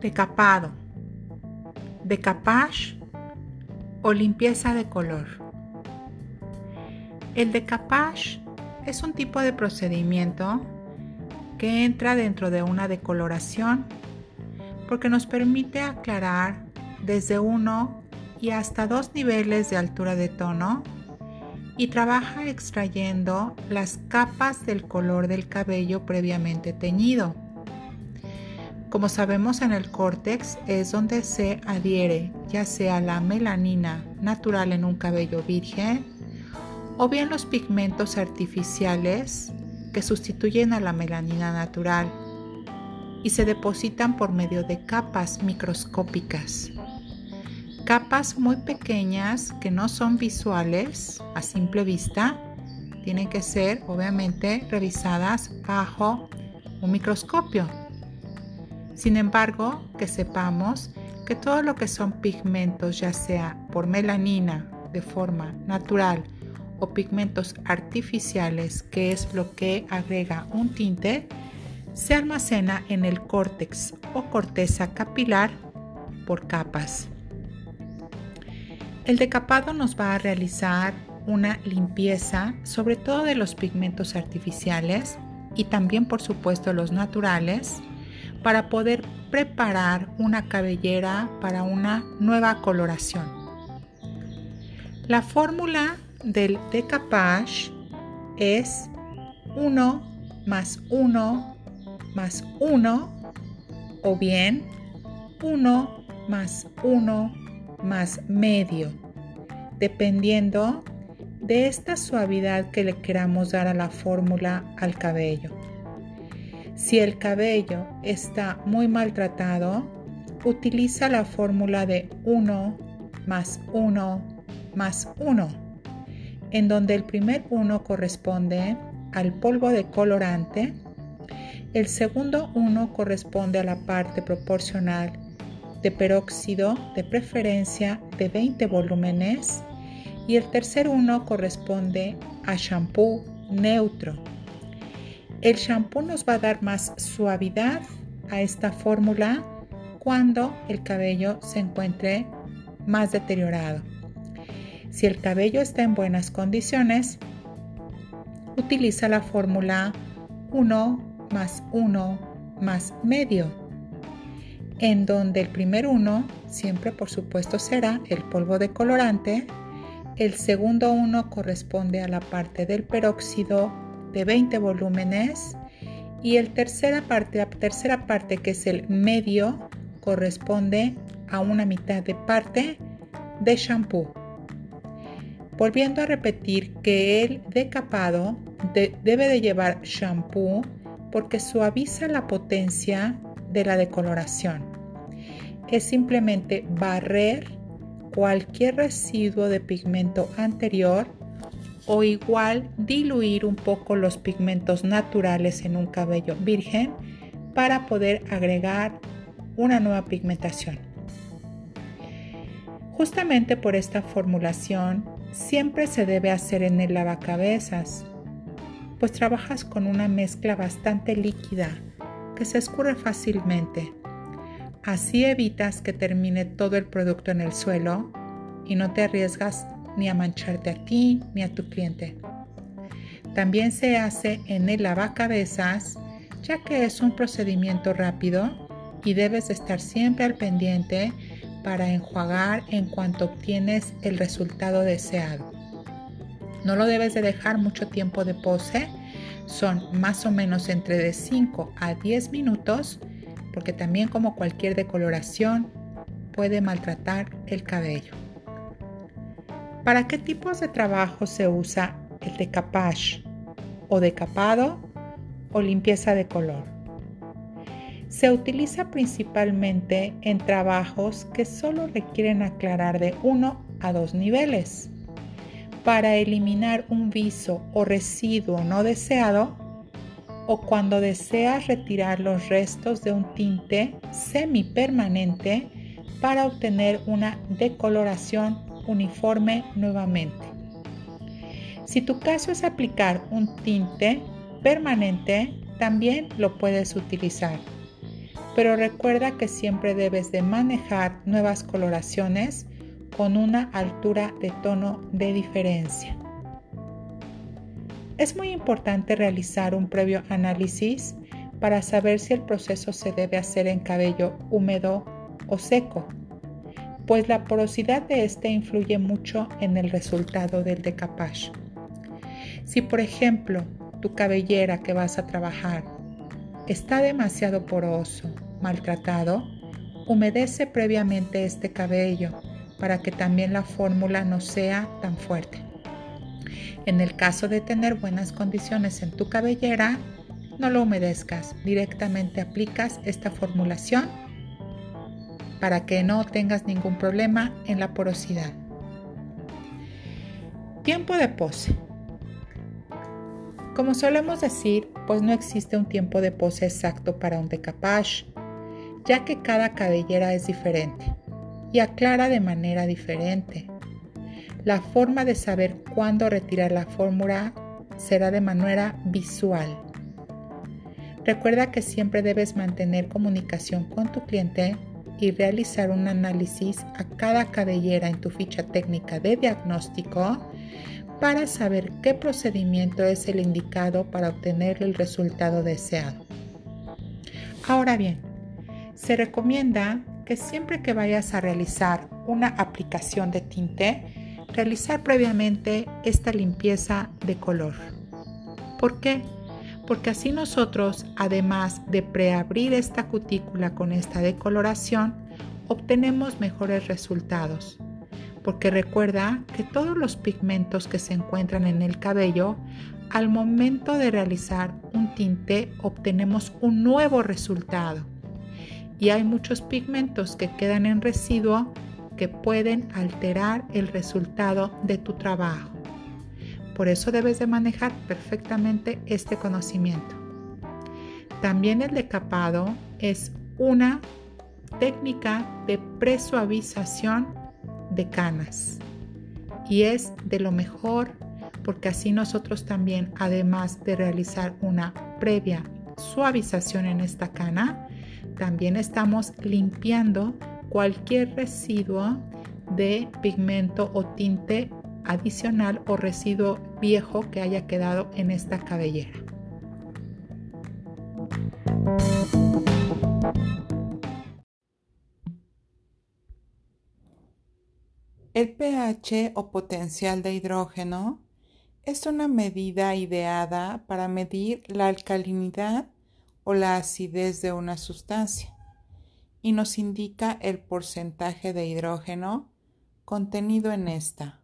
Decapado, decapage o limpieza de color. El decapage es un tipo de procedimiento que entra dentro de una decoloración porque nos permite aclarar desde uno y hasta dos niveles de altura de tono y trabaja extrayendo las capas del color del cabello previamente teñido. Como sabemos en el córtex es donde se adhiere ya sea la melanina natural en un cabello virgen o bien los pigmentos artificiales que sustituyen a la melanina natural y se depositan por medio de capas microscópicas. Capas muy pequeñas que no son visuales a simple vista, tienen que ser obviamente revisadas bajo un microscopio. Sin embargo, que sepamos que todo lo que son pigmentos, ya sea por melanina de forma natural o pigmentos artificiales, que es lo que agrega un tinte, se almacena en el córtex o corteza capilar por capas. El decapado nos va a realizar una limpieza sobre todo de los pigmentos artificiales y también por supuesto los naturales para poder preparar una cabellera para una nueva coloración. La fórmula del decapage es 1 más 1 más 1 o bien 1 más 1 más medio, dependiendo de esta suavidad que le queramos dar a la fórmula al cabello. Si el cabello está muy maltratado, utiliza la fórmula de 1 más 1 más 1, en donde el primer 1 corresponde al polvo de colorante, el segundo 1 corresponde a la parte proporcional de peróxido de preferencia de 20 volúmenes y el tercer 1 corresponde a shampoo neutro el shampoo nos va a dar más suavidad a esta fórmula cuando el cabello se encuentre más deteriorado. Si el cabello está en buenas condiciones, utiliza la fórmula 1 más 1 más medio, en donde el primer 1 siempre por supuesto será el polvo de colorante, el segundo 1 corresponde a la parte del peróxido de 20 volúmenes y el tercera parte, la tercera parte que es el medio corresponde a una mitad de parte de shampoo. Volviendo a repetir que el decapado debe de llevar shampoo porque suaviza la potencia de la decoloración. Es simplemente barrer cualquier residuo de pigmento anterior o igual diluir un poco los pigmentos naturales en un cabello virgen para poder agregar una nueva pigmentación. Justamente por esta formulación siempre se debe hacer en el lavacabezas, pues trabajas con una mezcla bastante líquida que se escurre fácilmente. Así evitas que termine todo el producto en el suelo y no te arriesgas ni a mancharte a ti ni a tu cliente. También se hace en el lavacabezas, ya que es un procedimiento rápido y debes estar siempre al pendiente para enjuagar en cuanto obtienes el resultado deseado. No lo debes de dejar mucho tiempo de pose, son más o menos entre de 5 a 10 minutos, porque también como cualquier decoloración puede maltratar el cabello. ¿Para qué tipos de trabajo se usa el decapage o decapado o limpieza de color? Se utiliza principalmente en trabajos que solo requieren aclarar de uno a dos niveles. Para eliminar un viso o residuo no deseado o cuando deseas retirar los restos de un tinte semipermanente para obtener una decoloración uniforme nuevamente. Si tu caso es aplicar un tinte permanente, también lo puedes utilizar. pero recuerda que siempre debes de manejar nuevas coloraciones con una altura de tono de diferencia. Es muy importante realizar un previo análisis para saber si el proceso se debe hacer en cabello húmedo o seco, pues la porosidad de este influye mucho en el resultado del decapage. Si por ejemplo tu cabellera que vas a trabajar está demasiado poroso, maltratado, humedece previamente este cabello para que también la fórmula no sea tan fuerte. En el caso de tener buenas condiciones en tu cabellera, no lo humedezcas, directamente aplicas esta formulación para que no tengas ningún problema en la porosidad. Tiempo de pose. Como solemos decir, pues no existe un tiempo de pose exacto para un decapage, ya que cada cabellera es diferente y aclara de manera diferente. La forma de saber cuándo retirar la fórmula será de manera visual. Recuerda que siempre debes mantener comunicación con tu cliente y realizar un análisis a cada cabellera en tu ficha técnica de diagnóstico para saber qué procedimiento es el indicado para obtener el resultado deseado. Ahora bien, se recomienda que siempre que vayas a realizar una aplicación de tinte, realizar previamente esta limpieza de color. ¿Por qué? Porque así nosotros, además de preabrir esta cutícula con esta decoloración, obtenemos mejores resultados porque recuerda que todos los pigmentos que se encuentran en el cabello, al momento de realizar un tinte obtenemos un nuevo resultado. Y hay muchos pigmentos que quedan en residuo que pueden alterar el resultado de tu trabajo. Por eso debes de manejar perfectamente este conocimiento. También el decapado es una técnica de presuavización de canas. Y es de lo mejor porque así nosotros también, además de realizar una previa suavización en esta cana, también estamos limpiando cualquier residuo de pigmento o tinte adicional o residuo viejo que haya quedado en esta cabellera. El pH o potencial de hidrógeno es una medida ideada para medir la alcalinidad o la acidez de una sustancia y nos indica el porcentaje de hidrógeno contenido en esta.